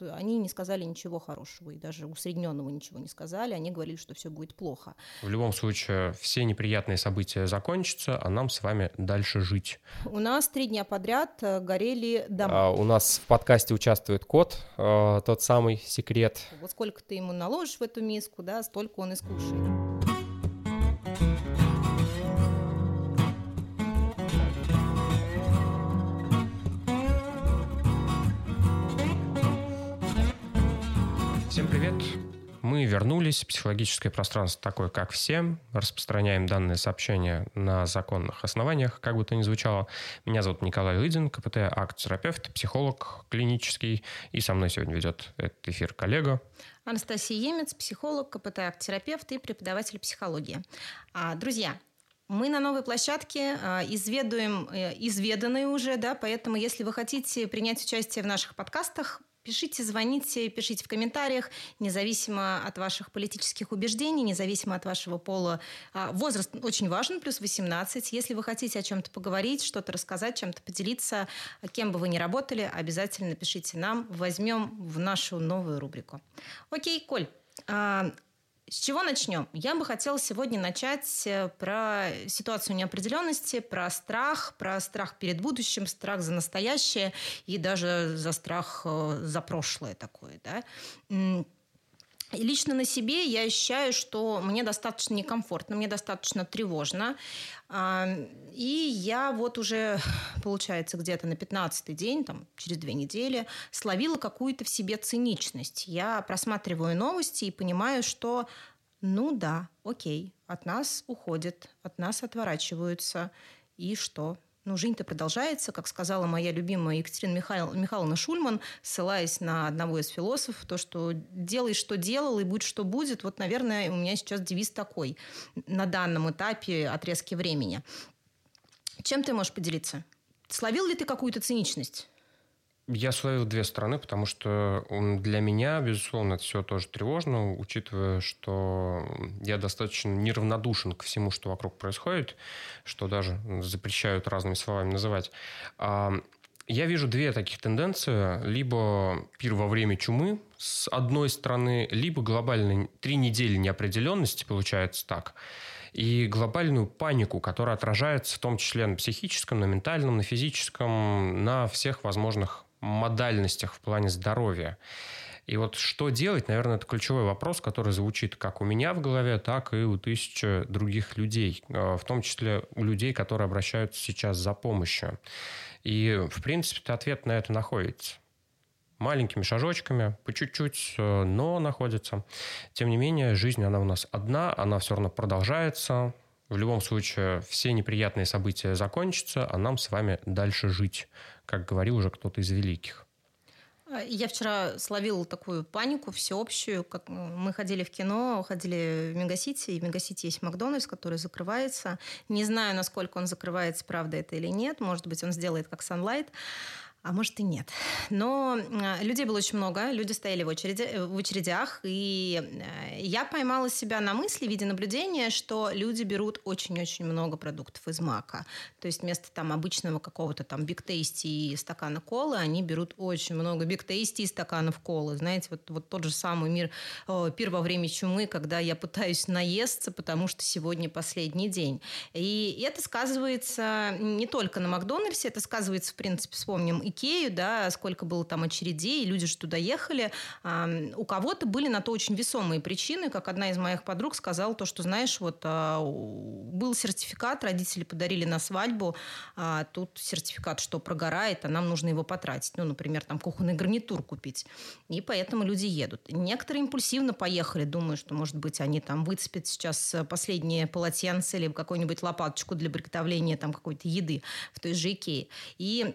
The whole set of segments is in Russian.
вот они не сказали ничего хорошего, и даже усредненного ничего не сказали, они говорили, что все будет плохо. В любом случае, все неприятные события закончатся, а нам с вами дальше жить. У нас три дня подряд э, горели дома. А, у нас в подкасте участвует кот, э, тот самый секрет. Вот сколько ты ему наложишь в эту миску, да, столько он и скушает. Мы вернулись. Психологическое пространство такое, как все. Распространяем данные сообщения на законных основаниях, как бы то ни звучало. Меня зовут Николай Лыдин, КПТ, акт-терапевт, психолог клинический. И со мной сегодня ведет этот эфир коллега. Анастасия Емец, психолог, КПТ, акт-терапевт и преподаватель психологии. А, друзья, мы на новой площадке а, изведуем э, изведанные уже, да, поэтому если вы хотите принять участие в наших подкастах, Пишите, звоните, пишите в комментариях, независимо от ваших политических убеждений, независимо от вашего пола. А, возраст очень важен, плюс 18. Если вы хотите о чем-то поговорить, что-то рассказать, чем-то поделиться, кем бы вы ни работали, обязательно пишите нам, возьмем в нашу новую рубрику. Окей, Коль, а, с чего начнем? Я бы хотела сегодня начать э, про ситуацию неопределенности, про страх, про страх перед будущим, страх за настоящее и даже за страх э, за прошлое такое. Да? И лично на себе я ощущаю, что мне достаточно некомфортно, мне достаточно тревожно. И я вот уже, получается, где-то на 15-й день, там, через две недели, словила какую-то в себе циничность. Я просматриваю новости и понимаю, что ну да, окей, от нас уходят, от нас отворачиваются. И что? Ну, жизнь-то продолжается, как сказала моя любимая Екатерина Михаил, Михайловна Шульман, ссылаясь на одного из философов, то, что делай, что делал, и будь, что будет. Вот, наверное, у меня сейчас девиз такой на данном этапе отрезки времени. Чем ты можешь поделиться? Словил ли ты какую-то циничность? Я словил две стороны, потому что для меня, безусловно, это все тоже тревожно, учитывая, что я достаточно неравнодушен к всему, что вокруг происходит, что даже запрещают разными словами называть. А, я вижу две таких тенденции. Либо пир во время чумы, с одной стороны, либо глобальные три недели неопределенности, получается так, и глобальную панику, которая отражается в том числе на психическом, на ментальном, на физическом, на всех возможных модальностях в плане здоровья. И вот что делать, наверное, это ключевой вопрос, который звучит как у меня в голове, так и у тысяч других людей, э, в том числе у людей, которые обращаются сейчас за помощью. И, в принципе, ответ на это находится. Маленькими шажочками, по чуть-чуть, э, но находится. Тем не менее, жизнь, она у нас одна, она все равно продолжается, в любом случае, все неприятные события закончатся, а нам с вами дальше жить, как говорил уже кто-то из великих. А, я вчера словила такую панику всеобщую. Как мы ходили в кино, ходили в Мегасити, и в Мегасити есть Макдональдс, который закрывается. Не знаю, насколько он закрывается, правда это или нет. Может быть, он сделает как Sunlight а может и нет. Но а, людей было очень много, люди стояли в, очереди, э, в очередях, и э, я поймала себя на мысли в виде наблюдения, что люди берут очень-очень много продуктов из мака. То есть вместо там обычного какого-то там биг тейсти и стакана колы, они берут очень много биг тейсти и стаканов колы. Знаете, вот, вот тот же самый мир, э, пир во время чумы, когда я пытаюсь наесться, потому что сегодня последний день. И это сказывается не только на Макдональдсе, это сказывается, в принципе, вспомним Икею, да, сколько было там очередей, люди же туда ехали. У кого-то были на то очень весомые причины, как одна из моих подруг сказала, то, что, знаешь, вот а, был сертификат, родители подарили на свадьбу, а тут сертификат, что прогорает, а нам нужно его потратить. Ну, например, там кухонный гарнитур купить. И поэтому люди едут. Некоторые импульсивно поехали, думаю, что, может быть, они там выцепят сейчас последнее полотенце или какую-нибудь лопаточку для приготовления там какой-то еды в той же Икее. И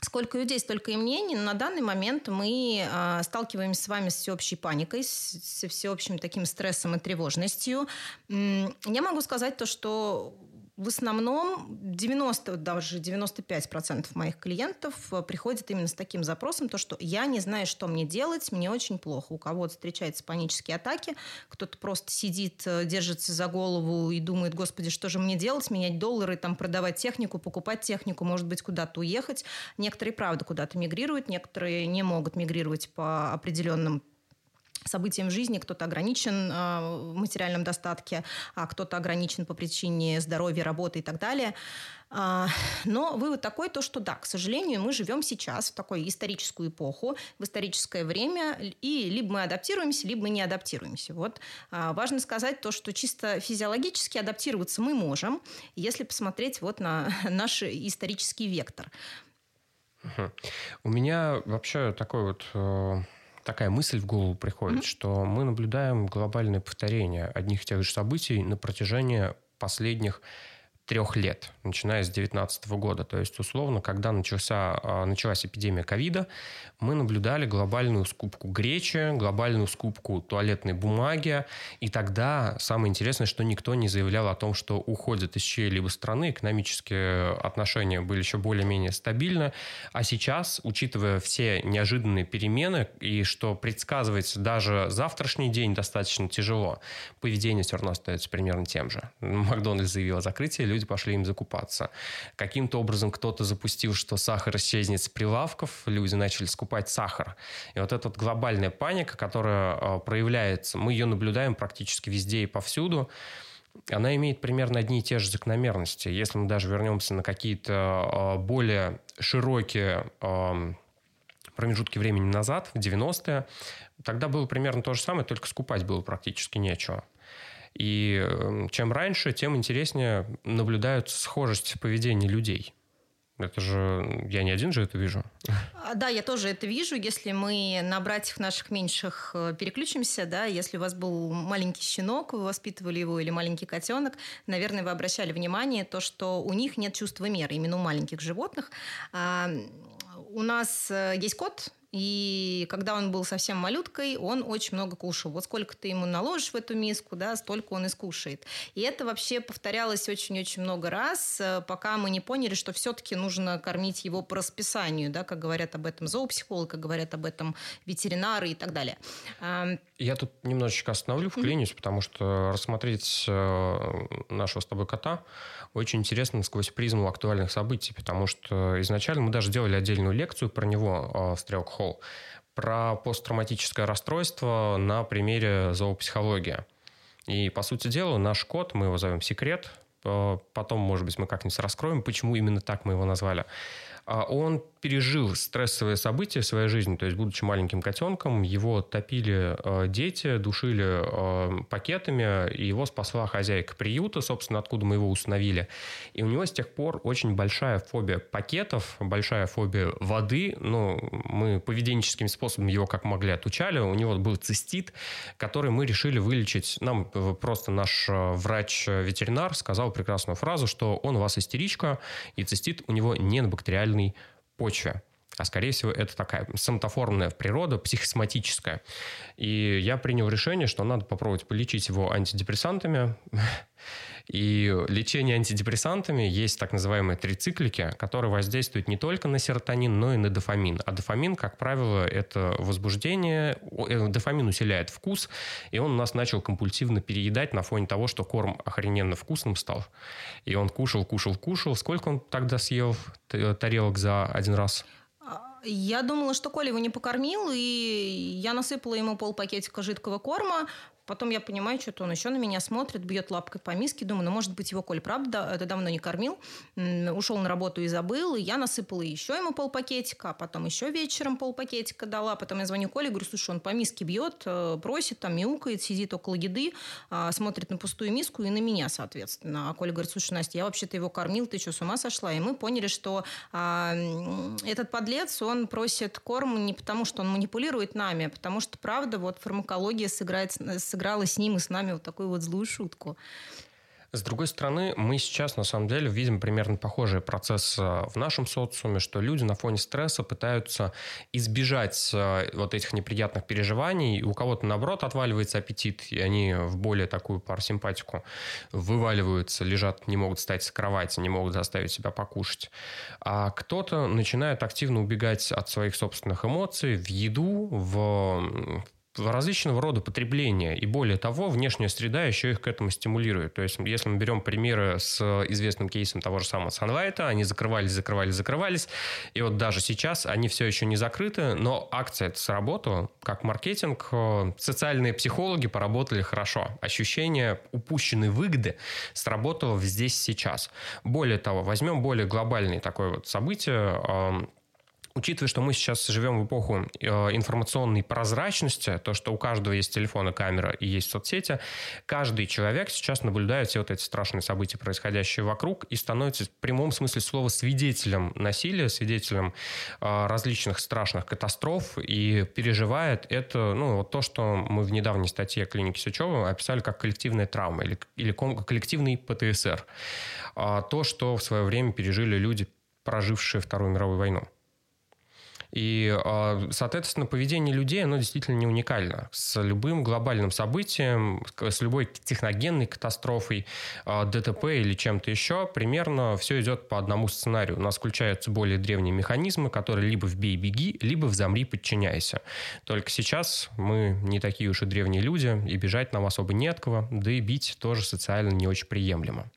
Сколько людей, столько и мнений. На данный момент мы э, сталкиваемся с вами с всеобщей паникой, с, всеобщим таким стрессом и тревожностью. Я могу сказать то, что в основном 90, даже 95% моих клиентов э, приходят именно с таким запросом, то, что я не знаю, что мне делать, мне очень плохо. У кого-то встречаются панические атаки, кто-то просто сидит, э, держится за голову и думает, господи, что же мне делать, менять доллары, там, продавать технику, покупать технику, может быть, куда-то уехать. Некоторые, правда, куда-то мигрируют, некоторые не могут мигрировать по определенным событиям жизни, кто-то ограничен э, в материальном достатке, а кто-то ограничен по причине здоровья, работы и так далее. А, но вывод такой, то, что да, к сожалению, мы живем сейчас в такой историческую эпоху, в историческое время, и либо мы адаптируемся, либо мы не адаптируемся. Вот а, важно сказать то, что чисто физиологически адаптироваться мы можем, если посмотреть вот на наш исторический вектор. У меня вообще такой вот э, такая мысль в голову приходит, mm-hmm. что мы наблюдаем глобальное повторение одних и тех же событий на протяжении последних трех лет, начиная с 2019 года. То есть, условно, когда начался, а, началась эпидемия ковида, мы наблюдали глобальную скупку гречи, глобальную скупку туалетной бумаги. И тогда самое интересное, что никто не заявлял о том, что уходят из чьей-либо страны, экономические отношения были еще более-менее стабильны. А сейчас, учитывая все неожиданные перемены и что предсказывается даже завтрашний день достаточно тяжело, поведение все равно остается примерно тем же. Макдональдс заявил о закрытии, люди пошли им закупаться. Каким-то образом кто-то запустил, что сахар исчезнет с прилавков, люди начали скупать сахар. И вот эта вот глобальная паника, которая а, проявляется, мы ее наблюдаем практически везде и повсюду, она имеет примерно одни и те же закономерности. Если мы даже вернемся на какие-то а, более широкие промежутки времени назад, в 90-е, тогда было примерно то же самое, только скупать было практически нечего. И эм, чем раньше, тем интереснее наблюдаются схожесть поведения людей. Это же я не один же это вижу. А, да, я тоже это вижу. Если мы на братьев наших меньших э, переключимся, да, если у вас был маленький щенок, вы воспитывали его, или маленький котенок, наверное, вы обращали внимание то, что у них нет чувства меры, именно у маленьких животных. У нас э, есть кот, и когда он был совсем малюткой, он очень много кушал. Вот сколько ты ему наложишь в эту миску, да, столько он и скушает. И это вообще повторялось очень-очень много раз, э, пока мы не поняли, что все-таки нужно кормить его по расписанию, да, как говорят об этом зоопсихолог, как говорят об этом ветеринары и так далее. Я тут немножечко остановлю, вклинюсь, mm-hmm. потому что рассмотреть э, нашего с тобой кота очень интересно сквозь призму актуальных событий, потому что изначально мы даже делали отдельную лекцию про него э, в Стрелк Холл, про посттравматическое расстройство на примере зоопсихологии. И, по сути дела, наш кот, мы его зовем «Секрет», э, потом, может быть, мы как-нибудь раскроем, почему именно так мы его назвали – а он пережил стрессовые события в своей жизни, то есть, будучи маленьким котенком, его топили э, дети, душили э, пакетами, и его спасла хозяйка приюта, собственно, откуда мы его установили. И у него с тех пор очень большая фобия пакетов, большая фобия воды, но мы поведенческим способом его как могли отучали. У него был цистит, который мы решили вылечить. Нам э, просто наш врач-ветеринар сказал прекрасную фразу, что он у вас истеричка, и цистит у него не минеральной почве. А скорее всего, это такая соматоформная природа, психосоматическая. И я принял решение, что надо попробовать полечить его антидепрессантами. И лечение антидепрессантами есть так называемые трициклики, которые воздействуют не только на серотонин, но и на дофамин. А дофамин, как правило, это возбуждение. Э, дофамин усиляет вкус, и он у нас начал компульсивно переедать на фоне того, что корм охрененно вкусным стал. И он кушал, кушал, кушал. Сколько он тогда съел тарелок за один раз? Я думала, что Коля его не покормил, и я насыпала ему пол пакетика жидкого корма, Потом я понимаю, что-то он еще на меня смотрит, бьет лапкой по миске. Думаю, ну, может быть, его Коль, правда, это давно не кормил. Ушел на работу и забыл. И я насыпала еще ему полпакетика, а потом еще вечером полпакетика дала. Потом я звоню Коле, говорю, слушай, он по миске бьет, э, просит, там мяукает, сидит около еды, а, смотрит на пустую миску и на меня, соответственно. А Коля говорит, слушай, Настя, я вообще-то его кормил, ты что, с ума сошла? И мы поняли, что а, этот подлец, он просит корм не потому, что он манипулирует нами, а потому что, правда, вот фармакология сыграет, сыграла с ним и с нами вот такую вот злую шутку. С другой стороны, мы сейчас на самом деле видим примерно похожий процесс э, в нашем социуме, что люди на фоне стресса пытаются избежать э, вот этих неприятных переживаний. У кого-то, наоборот, отваливается аппетит, и они в более такую парасимпатику вываливаются, лежат, не могут встать с кровати, не могут заставить себя покушать. А кто-то начинает активно убегать от своих собственных эмоций в еду, в различного рода потребления. И более того, внешняя среда еще их к этому стимулирует. То есть, если мы берем примеры с известным кейсом того же самого Sunlight, они закрывались, закрывались, закрывались. И вот даже сейчас они все еще не закрыты, но акция это сработала. Как маркетинг, э, социальные психологи поработали хорошо. Ощущение упущенной выгоды сработало здесь сейчас. Более того, возьмем более глобальное такое вот событие Учитывая, что мы сейчас живем в эпоху э, информационной прозрачности, то, что у каждого есть телефон и камера и есть соцсети, каждый человек сейчас наблюдает все вот эти страшные события, происходящие вокруг, и становится в прямом смысле слова свидетелем насилия, свидетелем э, различных страшных катастроф и переживает это, ну, вот то, что мы в недавней статье клиники Сычева описали как коллективная травма или, или коллективный ПТСР. А то, что в свое время пережили люди, прожившие Вторую мировую войну. И, а, соответственно, поведение людей, оно действительно не уникально. С любым глобальным событием, с любой техногенной катастрофой, а, ДТП или чем-то еще, примерно все идет по одному сценарию. У нас включаются более древние механизмы, которые либо вбей беги, либо взомри подчиняйся. Только сейчас мы не такие уж и древние люди, и бежать нам особо не от кого, да и бить тоже социально не очень приемлемо.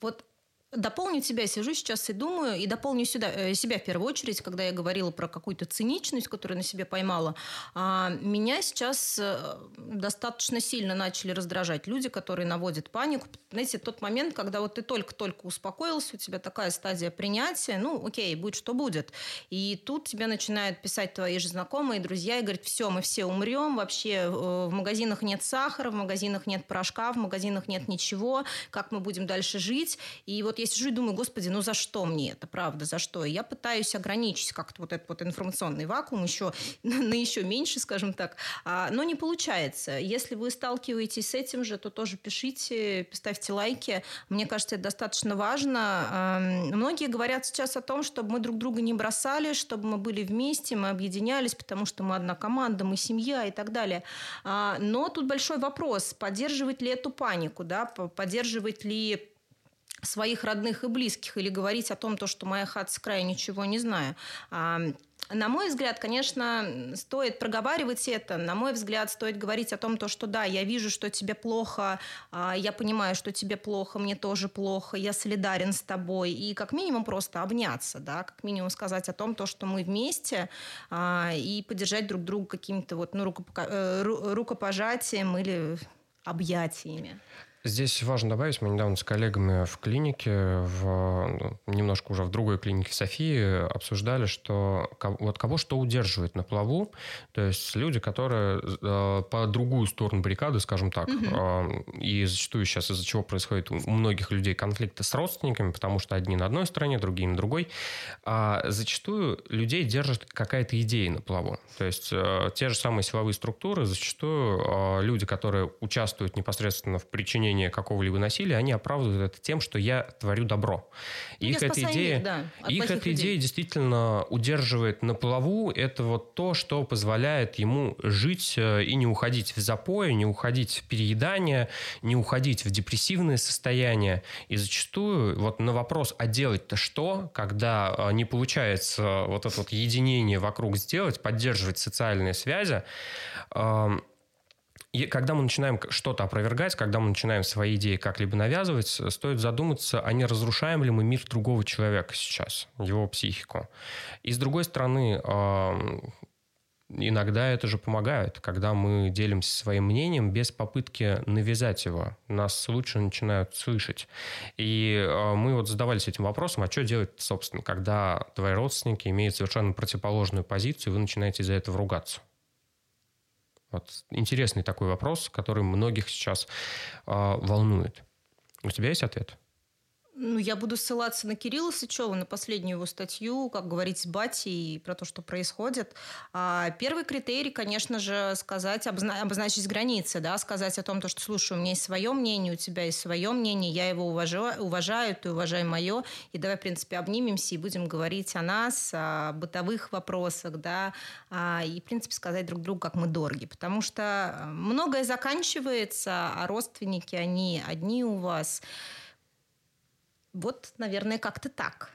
Вот Дополню тебя, сижу сейчас и думаю, и дополню сюда, э, себя в первую очередь, когда я говорила про какую-то циничность, которую на себе поймала. А, меня сейчас э, достаточно сильно начали раздражать люди, которые наводят панику. Знаете, тот момент, когда вот ты только-только успокоился, у тебя такая стадия принятия, ну, окей, будь что будет. И тут тебе начинают писать твои же знакомые, друзья, и говорят, все, мы все умрем, вообще э, в магазинах нет сахара, в магазинах нет порошка, в магазинах нет ничего, как мы будем дальше жить. И вот я сижу и думаю, господи, ну за что мне это, правда, за что? И я пытаюсь ограничить как-то вот этот вот информационный вакуум еще на еще меньше, скажем так, а, но не получается. Если вы сталкиваетесь с этим же, то тоже пишите, ставьте лайки. Мне кажется, это достаточно важно. Многие говорят сейчас о том, чтобы мы друг друга не бросали, чтобы мы были вместе, мы объединялись, потому что мы одна команда, мы семья и так далее. А, но тут большой вопрос, поддерживать ли эту панику, да, поддерживать ли своих родных и близких или говорить о том, то, что моя хата с края ничего не знаю. На мой взгляд, конечно, стоит проговаривать это. На мой взгляд, стоит говорить о том, то, что да, я вижу, что тебе плохо, а, я понимаю, что тебе плохо, мне тоже плохо, я солидарен с тобой. И как минимум просто обняться, да, как минимум сказать о том, то, что мы вместе, а, и поддержать друг друга каким-то вот, ну, э, рукопожатием или объятиями. Здесь важно добавить, мы недавно с коллегами в клинике, в, ну, немножко уже в другой клинике Софии, обсуждали, что вот кого что удерживает на плаву, то есть люди, которые э, по другую сторону баррикады, скажем так, угу. э, и зачастую сейчас из-за чего происходит у многих людей конфликты с родственниками, потому что одни на одной стороне, другие на другой, а зачастую людей держит какая-то идея на плаву. То есть э, те же самые силовые структуры, зачастую э, люди, которые участвуют непосредственно в причине причинения какого-либо насилия, они оправдывают это тем, что я творю добро. Ну, их эта идея, да, их эта идея действительно удерживает на плаву. Это вот то, что позволяет ему жить э, и не уходить в запой, не уходить в переедание, не уходить в депрессивное состояние. И зачастую вот на вопрос, а делать-то что, когда э, не получается вот это вот единение вокруг сделать, поддерживать социальные связи, эм, и когда мы начинаем что-то опровергать, когда мы начинаем свои идеи как-либо навязывать, стоит задуматься, а не разрушаем ли мы мир другого человека сейчас, его психику. И с другой стороны, иногда это же помогает, когда мы делимся своим мнением без попытки навязать его. Нас лучше начинают слышать. И а, мы вот задавались этим вопросом, а что делать, собственно, когда твои родственники имеют совершенно противоположную позицию, и вы начинаете из-за этого ругаться. Вот интересный такой вопрос, который многих сейчас э, волнует. У тебя есть ответ? Ну, я буду ссылаться на Кирилла Сычева, на последнюю его статью, как говорить с батей про то, что происходит. А первый критерий, конечно же, сказать, обозна- обозначить границы, да, сказать о том, то, что, слушай, у меня есть свое мнение, у тебя есть свое мнение, я его уважаю, уважаю ты уважай мое, и давай, в принципе, обнимемся и будем говорить о нас, о бытовых вопросах, да, а, и, в принципе, сказать друг другу, как мы дороги, потому что многое заканчивается, а родственники, они одни у вас – вот, наверное, как-то так.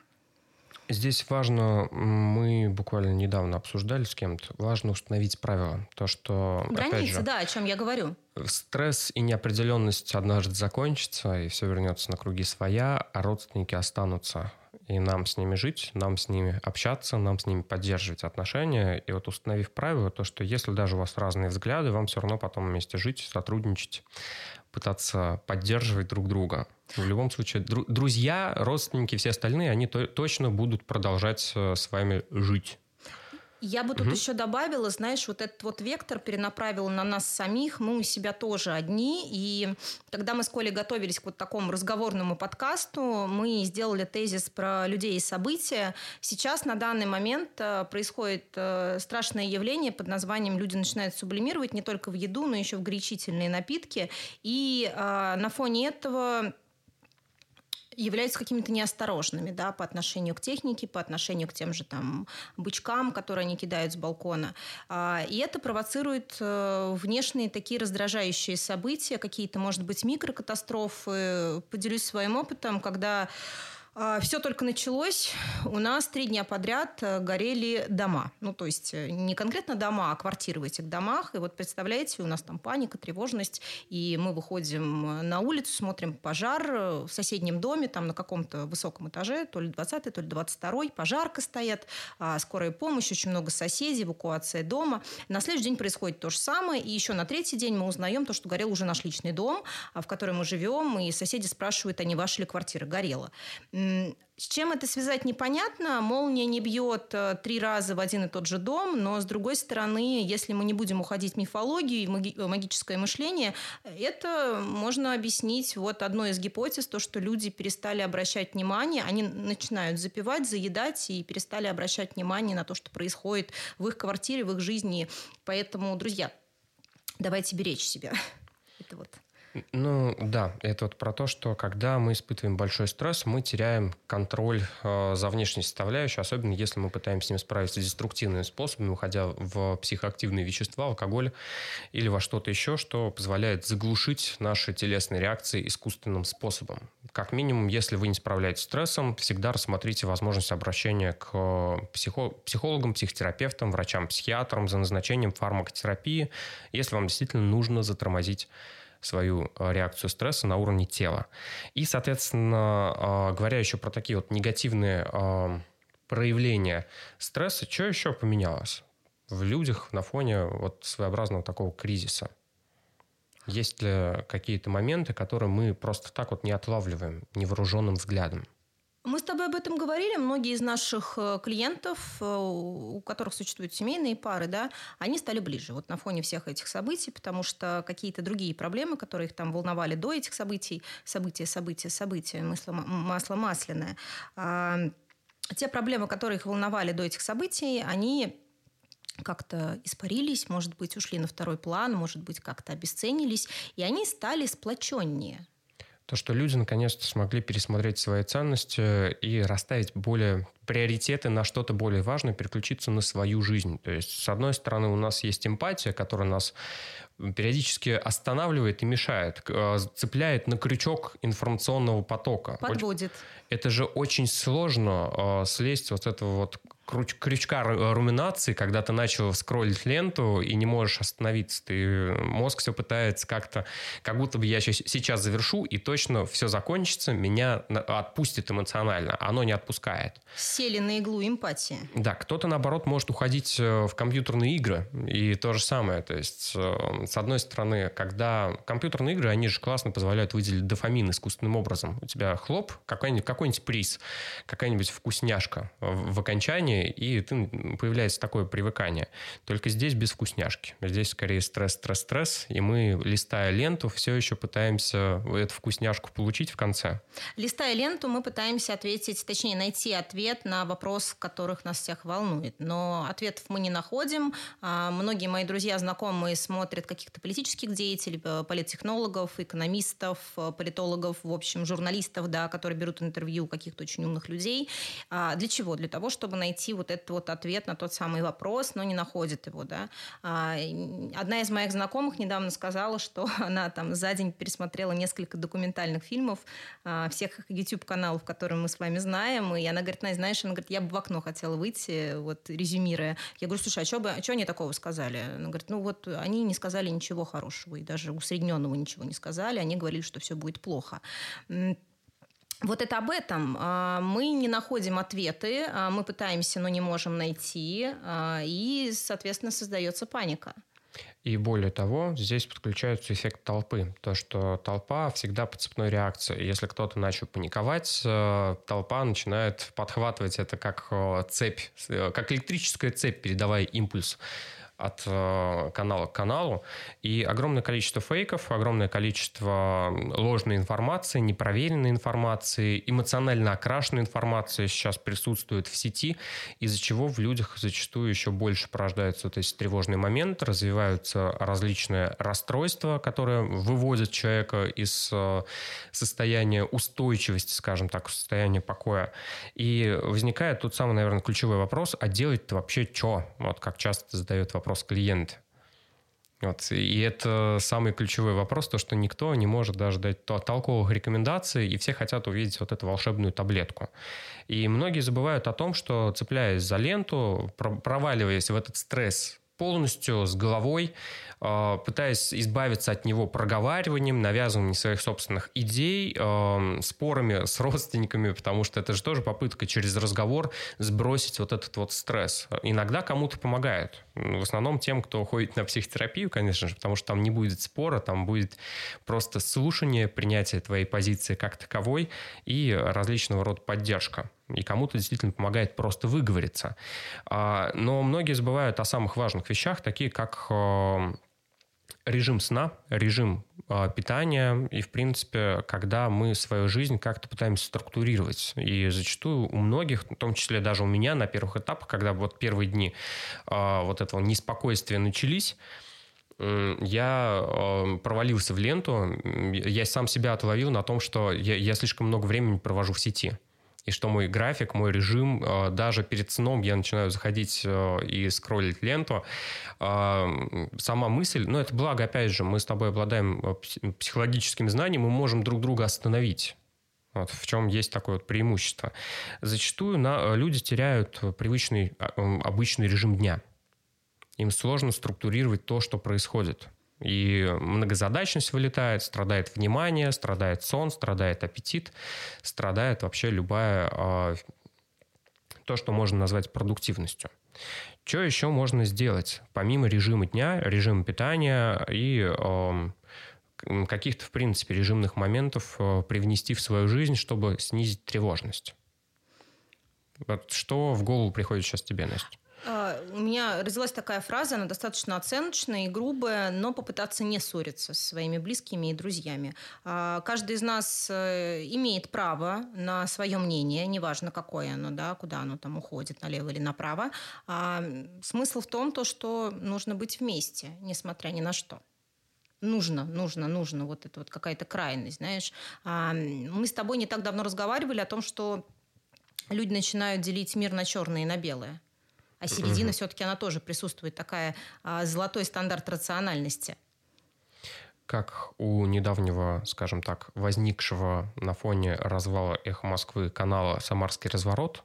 Здесь важно, мы буквально недавно обсуждали с кем-то, важно установить правила. То, что, Границы, же, да, о чем я говорю. Стресс и неопределенность однажды закончатся, и все вернется на круги своя, а родственники останутся. И нам с ними жить, нам с ними общаться, нам с ними поддерживать отношения. И вот установив правила, то, что если даже у вас разные взгляды, вам все равно потом вместе жить, сотрудничать, пытаться поддерживать друг друга. В любом случае, друзья, родственники, все остальные, они то- точно будут продолжать э, с вами жить. Я бы тут угу. еще добавила, знаешь, вот этот вот вектор перенаправил на нас самих, мы у себя тоже одни, и когда мы с Колей готовились к вот такому разговорному подкасту, мы сделали тезис про людей и события. Сейчас на данный момент э, происходит э, страшное явление под названием «люди начинают сублимировать» не только в еду, но еще в горячительные напитки, и на фоне этого являются какими-то неосторожными да, по отношению к технике, по отношению к тем же там бычкам, которые они кидают с балкона. А, и это провоцирует э, внешние такие раздражающие события, какие-то, может быть, микрокатастрофы. Поделюсь своим опытом, когда Все только началось. У нас три дня подряд э, горели дома. Ну, то есть э, не конкретно дома, а квартиры в этих домах. И вот представляете, у нас там паника, тревожность. И мы выходим э, на улицу, смотрим пожар в соседнем доме, там на каком-то высоком этаже, то ли 20 то ли 22 пожарка стоят, а, скорая помощь, очень много соседей, эвакуация дома. На следующий день происходит то же самое. И еще на третий день мы узнаем то, что горел уже наш личный дом, а, в котором мы живем. И соседи спрашивают, а не ваша ли квартира горела. С чем это связать непонятно. Молния не бьет э, три раза в один и тот же дом, но с другой стороны, если мы не будем уходить в мифологию и маги- магическое мышление, это можно объяснить вот одной из гипотез, то, что люди перестали обращать внимание, они начинают запивать, заедать и перестали обращать внимание на то, что происходит в их квартире, в их жизни. Поэтому, друзья, давайте беречь себя. Это вот ну да, это вот про то, что когда мы испытываем большой стресс, мы теряем контроль э, за внешней составляющей, особенно если мы пытаемся с ним справиться деструктивными способами, уходя в психоактивные вещества, алкоголь или во что-то еще, что позволяет заглушить наши телесные реакции искусственным способом. Как минимум, если вы не справляетесь с стрессом, всегда рассмотрите возможность обращения к психо психологам, психотерапевтам, врачам-психиатрам за назначением фармакотерапии, если вам действительно нужно затормозить свою э, реакцию стресса на уровне тела. И, соответственно, э, говоря еще про такие вот негативные э, проявления стресса, что еще поменялось в людях на фоне вот своеобразного такого кризиса? Есть ли какие-то моменты, которые мы просто так вот не отлавливаем невооруженным взглядом? Мы с тобой об этом говорили. Многие из наших э, клиентов, э, у которых существуют семейные пары, да, они стали ближе вот на фоне всех этих событий, потому что какие-то другие проблемы, которые их там волновали до этих событий, события, события, события, масло, масло масляное, а, те проблемы, которые их волновали до этих событий, они как-то испарились, может быть, ушли на второй план, может быть, как-то обесценились, и они стали сплоченнее то, что люди наконец-то смогли пересмотреть свои ценности и расставить более приоритеты на что-то более важное, переключиться на свою жизнь. То есть, с одной стороны, у нас есть эмпатия, которая нас периодически останавливает и мешает, э, цепляет на крючок информационного потока. Подводит. Это же очень сложно э, слезть вот этого вот крючка руминации, когда ты начал скроллить ленту и не можешь остановиться. Ты, мозг все пытается как-то, как будто бы я сейчас завершу, и точно все закончится, меня отпустит эмоционально. Оно не отпускает. Сели на иглу эмпатии. Да, кто-то, наоборот, может уходить э, в компьютерные игры. И то же самое. То есть, э, с одной стороны, когда компьютерные игры, они же классно позволяют выделить дофамин искусственным образом. У тебя хлоп, какой-нибудь, какой-нибудь приз, какая-нибудь вкусняшка в окончании, и ты, появляется такое привыкание. Только здесь без вкусняшки. Здесь скорее стресс, стресс, стресс, и мы, листая ленту, все еще пытаемся эту вкусняшку получить в конце. Листая ленту, мы пытаемся ответить, точнее, найти ответ на вопрос, которых нас всех волнует. Но ответов мы не находим. А, многие мои друзья, знакомые смотрят каких-то политических деятелей, э, политтехнологов, экономистов, э, политологов, в общем, журналистов, да, которые берут интервью каких-то очень умных людей. А, для чего? Для того, чтобы найти вот этот вот ответ на тот самый вопрос, но не находит его. Да. А, одна из моих знакомых недавно сказала, что она там за день пересмотрела несколько документальных фильмов всех YouTube-каналов, которые мы с вами знаем, и она говорит, Настя, знаешь, она говорит, я бы в окно хотела выйти, вот резюмируя. Я говорю, слушай, а что, а они такого сказали? Она говорит, ну вот они не сказали ничего хорошего, и даже усредненного ничего не сказали, они говорили, что все будет плохо. Вот это об этом. А, мы не находим ответы, а, мы пытаемся, но не можем найти, а, и, соответственно, создается паника. И более того, здесь подключается эффект толпы. То, что толпа всегда по цепной реакции. Если кто-то начал паниковать, э, толпа начинает подхватывать это как э, цепь, э, как электрическая цепь, передавая импульс от э, канала к каналу. И огромное количество фейков, огромное количество ложной информации, непроверенной информации, эмоционально окрашенной информации сейчас присутствует в сети, из-за чего в людях зачастую еще больше порождаются вот эти тревожные моменты, развиваются различные расстройства, которые выводят человека из э, состояния устойчивости, скажем так, в состояние покоя. И возникает тот самый, наверное, ключевой вопрос, а делать-то вообще что? Вот как часто задают вопрос вопрос клиента. Вот. И это самый ключевой вопрос, то, что никто не может даже дать толковых рекомендаций, и все хотят увидеть вот эту волшебную таблетку. И многие забывают о том, что цепляясь за ленту, проваливаясь в этот стресс полностью с головой, а, пытаясь избавиться от него проговариванием, навязыванием своих собственных идей, а, спорами с родственниками, потому что это же тоже попытка через разговор сбросить вот этот вот стресс. Иногда кому-то помогает. В основном тем, кто ходит на психотерапию, конечно же, потому что там не будет спора, там будет просто слушание, принятие твоей позиции как таковой и различного рода поддержка и кому-то действительно помогает просто выговориться. А, но многие забывают о самых важных вещах, такие как э, режим сна, режим э, питания и, в принципе, когда мы свою жизнь как-то пытаемся структурировать. И зачастую у многих, в том числе даже у меня на первых этапах, когда вот первые дни э, вот этого неспокойствия начались, я провалился в ленту, я сам себя отловил на том, что я, я слишком много времени провожу в сети и что мой график, мой режим, э, даже перед сном я начинаю заходить э, и скроллить ленту. А, сама мысль, ну это благо, опять же, мы с тобой обладаем психологическим знанием, мы можем друг друга остановить. Вот, в чем есть такое вот преимущество. Зачастую на, люди теряют привычный, а, обычный режим дня. Им сложно структурировать то, что происходит. И многозадачность вылетает, страдает внимание, страдает сон, страдает аппетит, страдает вообще любая а, то, что можно назвать продуктивностью. Что еще можно сделать, помимо режима дня, режима питания и э, каких-то, в принципе, режимных моментов э, привнести в свою жизнь, чтобы снизить тревожность? Вот что в голову приходит сейчас тебе, Настя? А, у меня родилась такая фраза, она достаточно оценочная и грубая, но попытаться не ссориться со своими близкими и друзьями. А, каждый из нас э, имеет право на свое мнение, неважно какое оно, да, куда оно там уходит, налево или направо. А, смысл в том, то, что нужно быть вместе, несмотря ни на что нужно, нужно, нужно, вот это вот какая-то крайность, знаешь. Мы с тобой не так давно разговаривали о том, что люди начинают делить мир на черное и на белое а середина угу. все-таки она тоже присутствует, такая а, золотой стандарт рациональности. Как у недавнего, скажем так, возникшего на фоне развала «Эхо Москвы» канала «Самарский разворот»,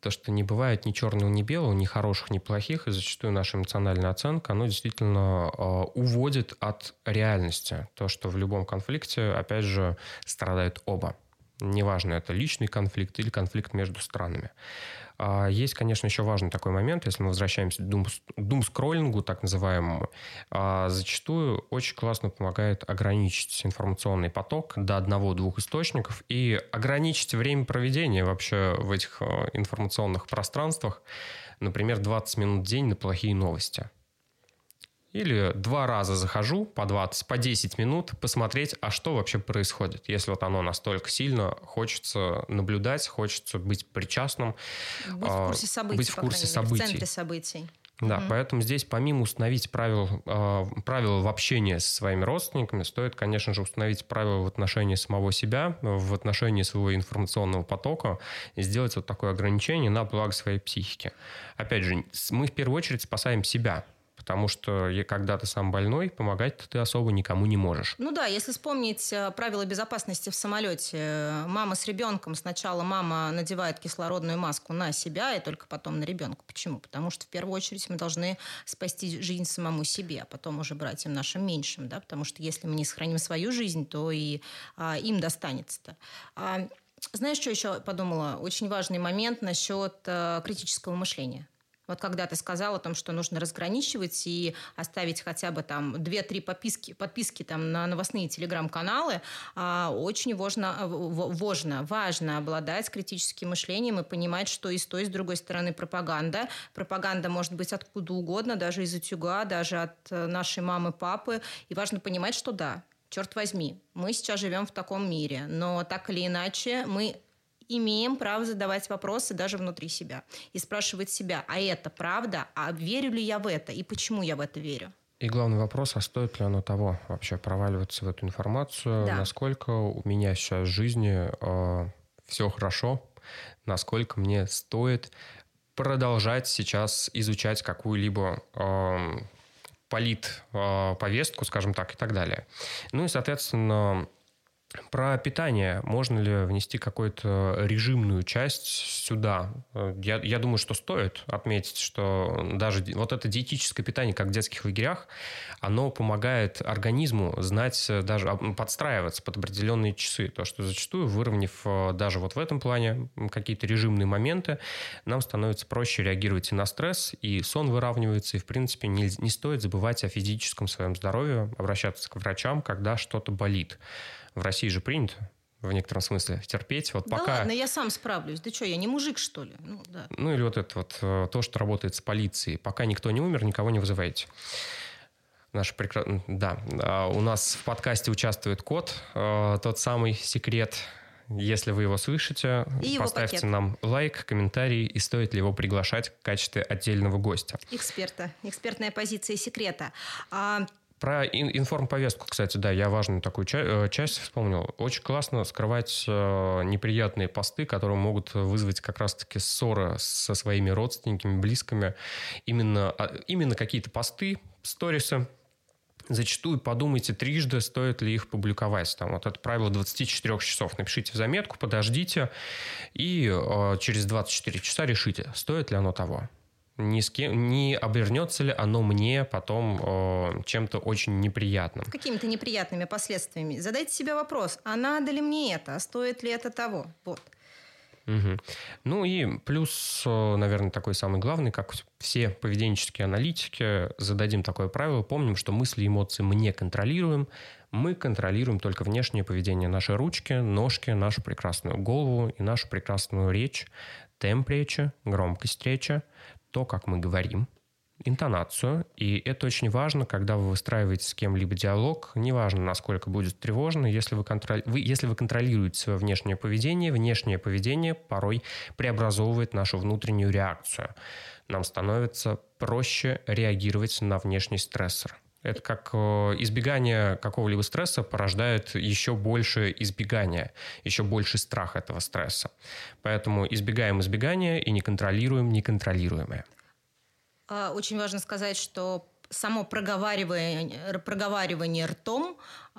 то, что не бывает ни черного, ни белого, ни хороших, ни плохих, и зачастую наша эмоциональная оценка, оно действительно э, уводит от реальности. То, что в любом конфликте, опять же, страдают оба. Неважно, это личный конфликт или конфликт между странами. А, есть, конечно, еще важный такой момент, если мы возвращаемся к дум-скроллингу, так называемому. А, зачастую очень классно помогает ограничить информационный поток до одного-двух источников и ограничить время проведения вообще в этих а, информационных пространствах, например, 20 минут в день на плохие новости. Или два раза захожу по 20, по 10 минут посмотреть, а что вообще происходит. Если вот оно настолько сильно, хочется наблюдать, хочется быть причастным. Быть в курсе событий. Быть в курсе событий. в центре событий. Да, угу. поэтому здесь помимо установить правил, э, правила в общении со своими родственниками, стоит, конечно же, установить правила в отношении самого себя, в отношении своего информационного потока и сделать вот такое ограничение на благо своей психики. Опять же, мы в первую очередь спасаем себя, потому что когда ты сам больной, помогать ты особо никому не можешь. Ну да, если вспомнить э, правила безопасности в самолете, э, мама с ребенком, сначала мама надевает кислородную маску на себя и только потом на ребенка. Почему? Потому что в первую очередь мы должны спасти жизнь самому себе, а потом уже братьям нашим меньшим, да, потому что если мы не сохраним свою жизнь, то и а, им достанется-то. А, знаешь, что еще подумала? Очень важный момент насчет а, критического мышления. Вот когда ты сказал о том, что нужно разграничивать и оставить хотя бы там 2-3 подписки, подписки там на новостные телеграм-каналы, а, очень важно, важно, важно обладать критическим мышлением и понимать, что и с той, и с другой стороны пропаганда. Пропаганда может быть откуда угодно, даже из утюга, даже от э, нашей мамы, папы. И важно понимать, что да, черт возьми, мы сейчас живем в таком мире, но так или иначе мы имеем право задавать вопросы даже внутри себя и спрашивать себя, а это правда, а верю ли я в это и почему я в это верю. И главный вопрос, а стоит ли оно того вообще проваливаться в эту информацию? Да. Насколько у меня сейчас в жизни э, все хорошо? Насколько мне стоит продолжать сейчас изучать какую-либо э, полит э, повестку, скажем так, и так далее. Ну и, соответственно, про питание. Можно ли внести какую-то режимную часть сюда? Я, я думаю, что стоит отметить, что даже вот это диетическое питание, как в детских лагерях, оно помогает организму знать, даже подстраиваться под определенные часы. То, что зачастую, выровняв э, даже вот в этом плане какие-то режимные моменты, нам становится проще реагировать и на стресс, и сон выравнивается, и, в принципе, не, не стоит забывать о физическом своем здоровье, обращаться к врачам, когда что-то болит. В России же принято в некотором смысле терпеть. Вот да пока... ладно, я сам справлюсь. Да что, я не мужик, что ли? Ну, да. ну или вот это вот, э, то, что работает с полицией. Пока никто не умер, никого не вызывайте. Наш прекра... Да, а у нас в подкасте участвует кот, э, тот самый секрет. Если вы его слышите, и поставьте его нам лайк, комментарий, и стоит ли его приглашать в качестве отдельного гостя. Эксперта, экспертная позиция секрета. А про информповестку, кстати, да, я важную такую ча- э, часть вспомнил. Очень классно скрывать э, неприятные посты, которые могут вызвать как раз-таки ссоры со своими родственниками, близкими. Именно, а, именно какие-то посты, сторисы, Зачастую подумайте трижды, стоит ли их публиковать. Там вот это правило 24 часов. Напишите в заметку, подождите, и э, через 24 часа решите, стоит ли оно того ни с кем, не обернется ли оно мне потом э, чем-то очень неприятным. Какими-то неприятными последствиями. Задайте себе вопрос, а надо ли мне это, а стоит ли это того? Вот. Угу. Ну и плюс, э, наверное, такой самый главный, как все поведенческие аналитики, зададим такое правило, помним, что мысли и эмоции мы не контролируем, мы контролируем только внешнее поведение нашей ручки, ножки, нашу прекрасную голову и нашу прекрасную речь, темп речи, громкость речи, то, как мы говорим, интонацию. И это очень важно, когда вы выстраиваете с кем-либо диалог. Неважно, насколько будет тревожно, если вы, контроль... вы, если вы контролируете свое внешнее поведение, внешнее поведение порой преобразовывает нашу внутреннюю реакцию. Нам становится проще реагировать на внешний стрессор. Это как э, избегание какого-либо стресса порождает еще больше избегания, еще больше страх этого стресса. Поэтому избегаем избегания и не контролируем неконтролируемое. А, очень важно сказать, что само проговаривание, проговаривание ртом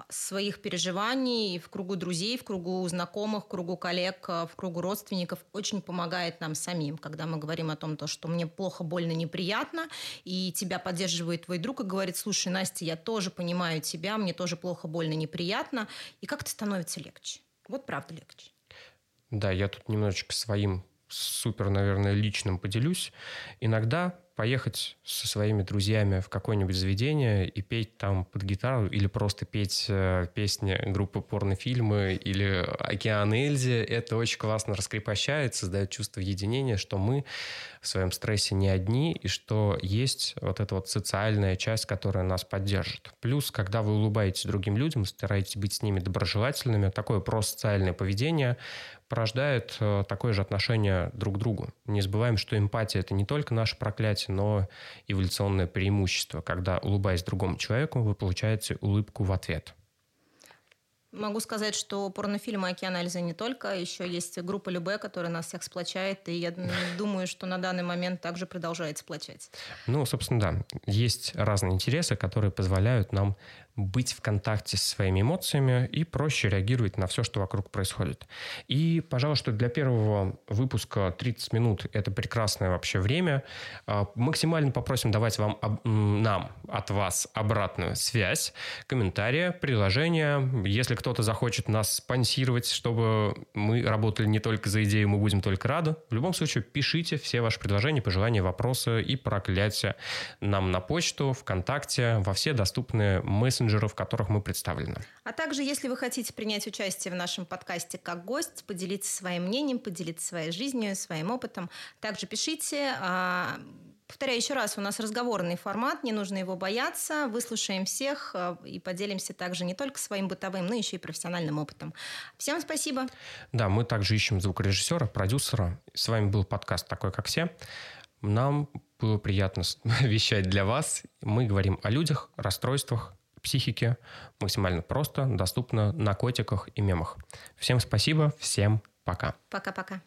своих переживаний в кругу друзей, в кругу знакомых, в кругу коллег, в кругу родственников очень помогает нам самим, когда мы говорим о том, то, что мне плохо, больно, неприятно, и тебя поддерживает твой друг и говорит, слушай, Настя, я тоже понимаю тебя, мне тоже плохо, больно, неприятно, и как-то становится легче. Вот правда легче. Да, я тут немножечко своим супер, наверное, личным поделюсь. Иногда поехать со своими друзьями в какое-нибудь заведение и петь там под гитару или просто петь э, песни группы порнофильмы или «Океан Эльзи», это очень классно раскрепощает, создает чувство единения, что мы в своем стрессе не одни и что есть вот эта вот социальная часть, которая нас поддержит. Плюс, когда вы улыбаетесь другим людям, стараетесь быть с ними доброжелательными, такое просоциальное поведение порождает э, такое же отношение друг к другу. Не забываем, что эмпатия – это не только наше проклятие, но эволюционное преимущество, когда, улыбаясь другому человеку, вы получаете улыбку в ответ – Могу сказать, что порнофильмы «Океан Эльзы» не только, еще есть группа Любе, которая нас всех сплочает, и я думаю, что на данный момент также продолжает сплочать. Ну, собственно, да. Есть разные интересы, которые позволяют нам быть в контакте со своими эмоциями и проще реагировать на все, что вокруг происходит. И, пожалуй, что для первого выпуска 30 минут – это прекрасное вообще время. А, максимально попросим давать вам, нам от вас обратную связь, комментарии, приложения. Если кто-то захочет нас спонсировать, чтобы мы работали не только за идею, мы будем только рады. В любом случае, пишите все ваши предложения, пожелания, вопросы и проклятия нам на почту, ВКонтакте, во все доступные мессенджеры мессенджеров, в которых мы представлены. А также, если вы хотите принять участие в нашем подкасте как гость, поделиться своим мнением, поделиться своей жизнью, своим опытом, также пишите. А, повторяю еще раз, у нас разговорный формат, не нужно его бояться. Выслушаем всех а, и поделимся также не только своим бытовым, но еще и профессиональным опытом. Всем спасибо. Да, мы также ищем звукорежиссера, продюсера. С вами был подкаст «Такой, как все». Нам было приятно вещать для вас. Мы говорим о людях, расстройствах, психике максимально просто, доступно на котиках и мемах. Всем спасибо, всем пока. Пока-пока.